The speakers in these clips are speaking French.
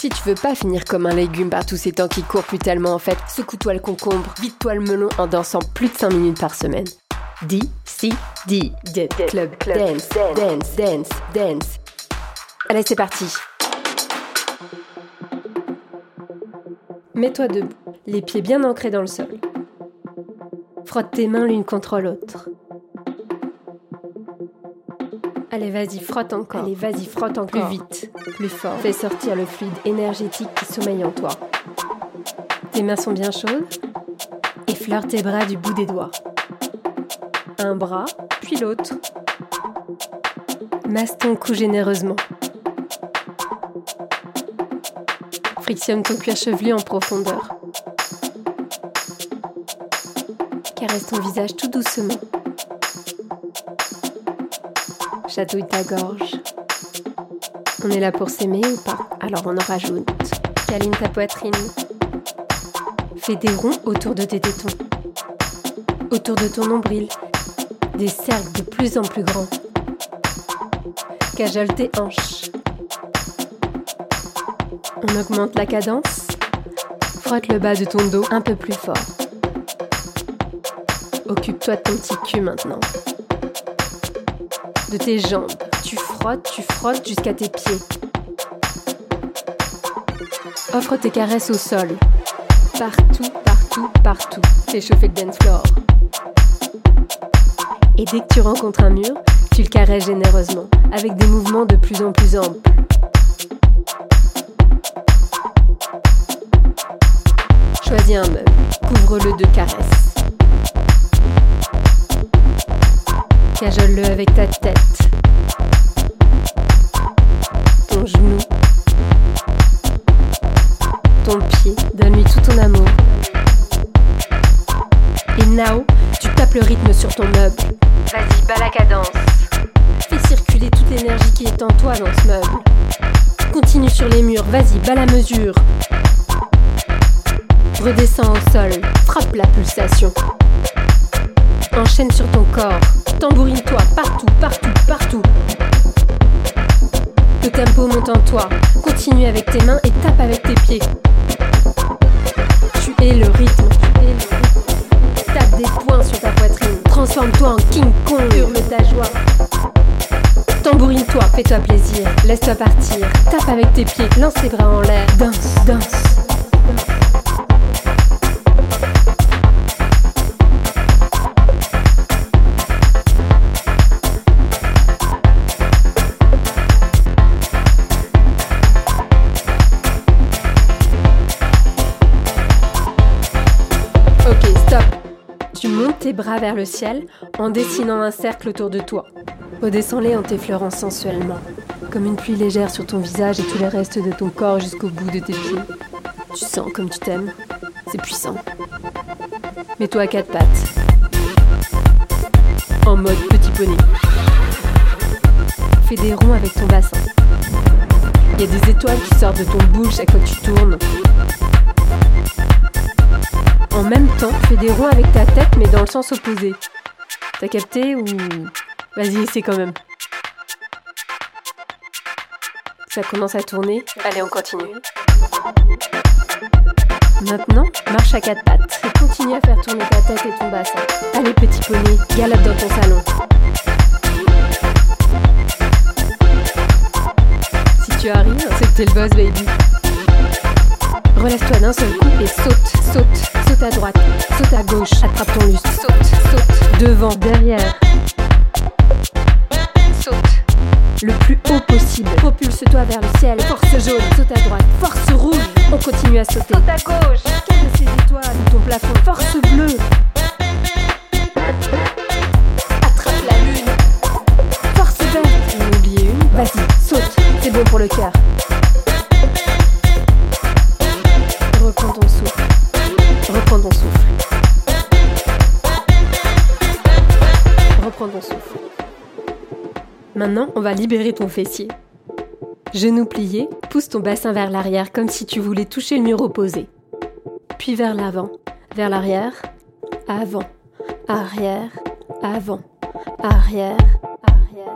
Si tu veux pas finir comme un légume par tous ces temps qui courent plus tellement en fait, secoue-toi le concombre, vide-toi le melon en dansant plus de 5 minutes par semaine. D, C, D, D, Club, Dance, Dance, Dance, Dance. Allez, c'est parti. Mets-toi debout, les pieds bien ancrés dans le sol. Frotte tes mains l'une contre l'autre. Allez, vas-y, frotte encore. Allez, vas-y, frotte encore. Plus vite, plus fort. Fais sortir le fluide énergétique qui sommeille en toi. Tes mains sont bien chaudes. Effleure tes bras du bout des doigts. Un bras, puis l'autre. Masse ton cou généreusement. Frictionne ton cuir chevelu en profondeur. Caresse ton visage tout doucement. Chatouille ta gorge. On est là pour s'aimer ou pas? Alors on en rajoute. Câline ta poitrine. Fais des ronds autour de tes tétons. Autour de ton nombril. Des cercles de plus en plus grands. Cajole tes hanches. On augmente la cadence. Frotte le bas de ton dos un peu plus fort. Occupe-toi de ton petit cul maintenant de tes jambes. Tu frottes, tu frottes jusqu'à tes pieds. Offre tes caresses au sol. Partout, partout, partout. Fais chauffer le dance floor. Et dès que tu rencontres un mur, tu le caresses généreusement, avec des mouvements de plus en plus amples. Choisis un meuble, couvre-le de caresses. Cajole-le avec ta tête, ton genou, ton pied. Donne-lui tout ton amour. Et now, tu tapes le rythme sur ton meuble. Vas-y, bats la cadence. Fais circuler toute l'énergie qui est en toi dans ce meuble. Continue sur les murs, vas-y, bats la mesure. Redescends au sol, frappe la pulsation. Enchaîne sur ton corps. Tambourine-toi partout, partout, partout. Le tempo monte en toi. Continue avec tes mains et tape avec tes pieds. Tu es le rythme. Tape des poings sur ta poitrine. Transforme-toi en King Kong. Hurle ta joie. Tambourine-toi, fais-toi plaisir. Laisse-toi partir. Tape avec tes pieds. Lance tes bras en l'air. Danse, danse. Bras vers le ciel en dessinant un cercle autour de toi. Redescends-les en t'effleurant sensuellement, comme une pluie légère sur ton visage et tous les restes de ton corps jusqu'au bout de tes pieds. Tu sens comme tu t'aimes, c'est puissant. Mets-toi à quatre pattes, en mode petit poney. Fais des ronds avec ton bassin. Il y a des étoiles qui sortent de ton boule chaque fois que tu tournes. En même temps, fais des ronds avec ta tête, mais dans le sens opposé. T'as capté ou. Vas-y, essaie quand même. Ça commence à tourner. Allez, on continue. Maintenant, marche à quatre pattes et continue à faire tourner ta tête et ton bassin. Allez, petit poney, galope dans ton salon. Si tu arrives, c'est que t'es le boss, baby. Relève-toi d'un seul coup et saute, saute, saute à droite, saute à gauche, attrape ton lustre, saute, saute, devant, derrière. Saute. Le plus haut possible. Propulse-toi vers le ciel. Force jaune, saute à droite. Force rouge. On continue à sauter. Saute à gauche. Calme ces étoiles ton plafond. Force bleue? Attrape la lune. Force verte. A oublié une. Vas-y, saute. C'est bon pour le cœur. Souffle. Maintenant, on va libérer ton fessier. Genoux pliés, pousse ton bassin vers l'arrière comme si tu voulais toucher le mur opposé. Puis vers l'avant, vers l'arrière, avant, arrière, avant, arrière, arrière, arrière.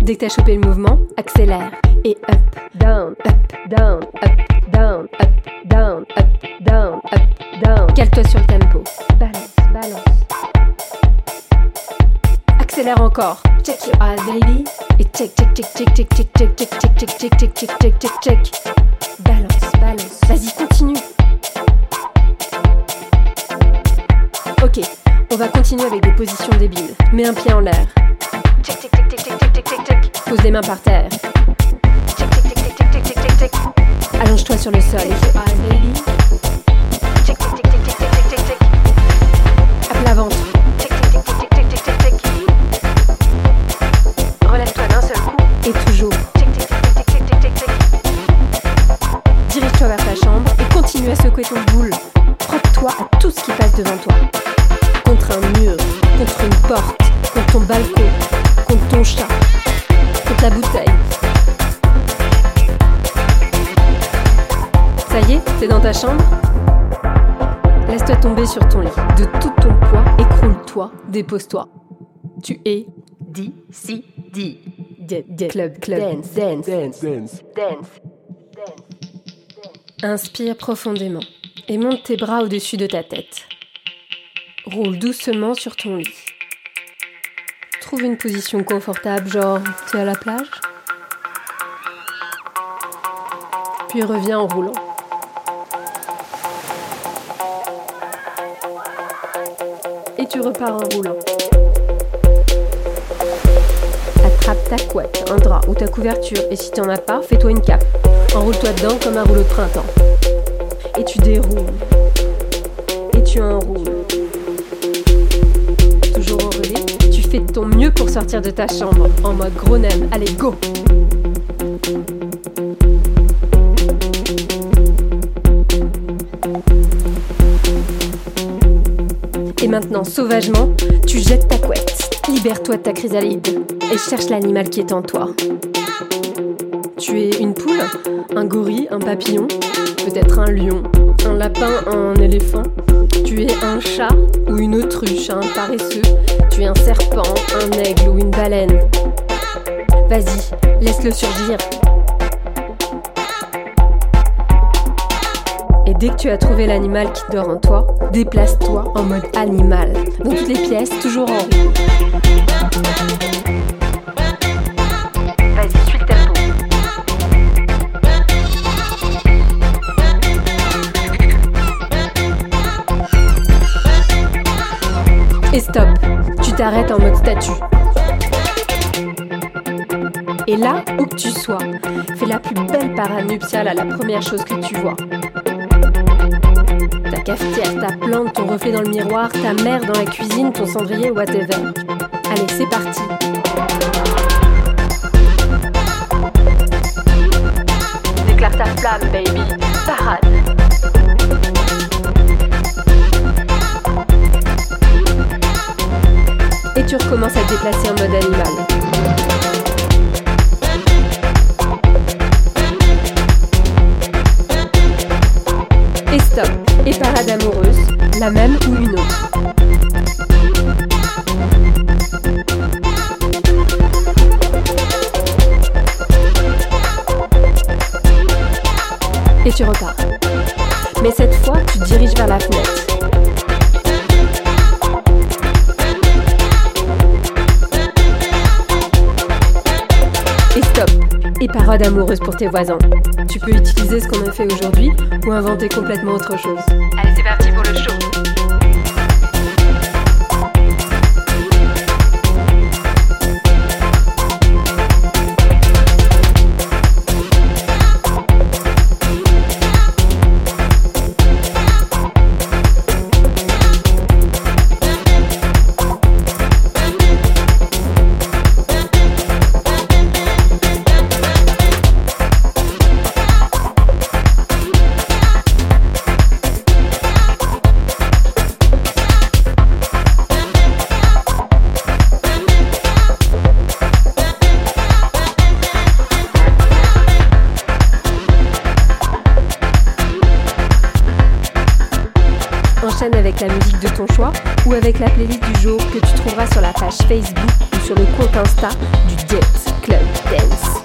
Dès que t'as chopé le mouvement, accélère. Et up, down, up, down, up, down, up, down, up, down, up, down. Cale-toi sur le tempo. Balance, balance. Accélère encore. Check your eyes, baby. Et check, check, check, check, check, check, check, check, check, check, check, check, check, check, check, check. Balance, balance. Vas-y, continue. Ok, on va continuer avec des positions débiles. Mets un pied en l'air. Check, check, check, check, check, check, check, check. Pose les mains par terre. Allonge-toi sur le sol. À plat ventre. Relève-toi d'un seul coup. Et toujours. Dirige-toi vers ta chambre et continue à secouer ton boule. Frotte-toi à tout ce qui passe devant toi. Contre un mur, contre une porte, contre ton balcon, contre ton chat, contre la bouteille. Ça y est, t'es dans ta chambre Laisse-toi tomber sur ton lit. De tout ton poids, écroule-toi, dépose-toi. Tu es D-C-D. Club, club, dance, dance, dance, dance, dance. Inspire profondément et monte tes bras au-dessus de ta tête. Roule doucement sur ton lit. Trouve une position confortable, genre tu es à la plage? Puis reviens en roulant. Tu repars en roulant. Attrape ta couette, un drap ou ta couverture et si t'en as pas, fais-toi une cape. Enroule-toi dedans comme un rouleau de printemps. Et tu déroules. Et tu enroules. Toujours enroulé, tu fais de ton mieux pour sortir de ta chambre en mode gros. Allez, go! Et maintenant, sauvagement, tu jettes ta couette. Libère-toi de ta chrysalide et cherche l'animal qui est en toi. Tu es une poule, un gorille, un papillon, peut-être un lion, un lapin, un éléphant. Tu es un chat ou une autruche, un paresseux. Tu es un serpent, un aigle ou une baleine. Vas-y, laisse-le surgir. Dès que tu as trouvé l'animal qui dort en toi, déplace-toi en mode animal. Dans toutes les pièces, toujours en. Vas-y, suis le tempo. Et stop, tu t'arrêtes en mode statue. Et là, où que tu sois, fais la plus belle parade nuptiale à la première chose que tu vois. Cafetière, ta plante, ton reflet dans le miroir, ta mère dans la cuisine, ton cendrier, whatever. Allez, c'est parti. Déclare ta flamme, baby. Parade. Et tu recommences à te déplacer en mode animal. Et stop. Et parade amoureuse, la même ou une autre. Et tu repars. Mais cette fois, tu diriges vers la fenêtre. Et parade amoureuse pour tes voisins. Tu peux utiliser ce qu'on a fait aujourd'hui ou inventer complètement autre chose. Allez, c'est parti pour le show. Avec la musique de ton choix ou avec la playlist du jour que tu trouveras sur la page Facebook ou sur le compte Insta du Get. Club Dance.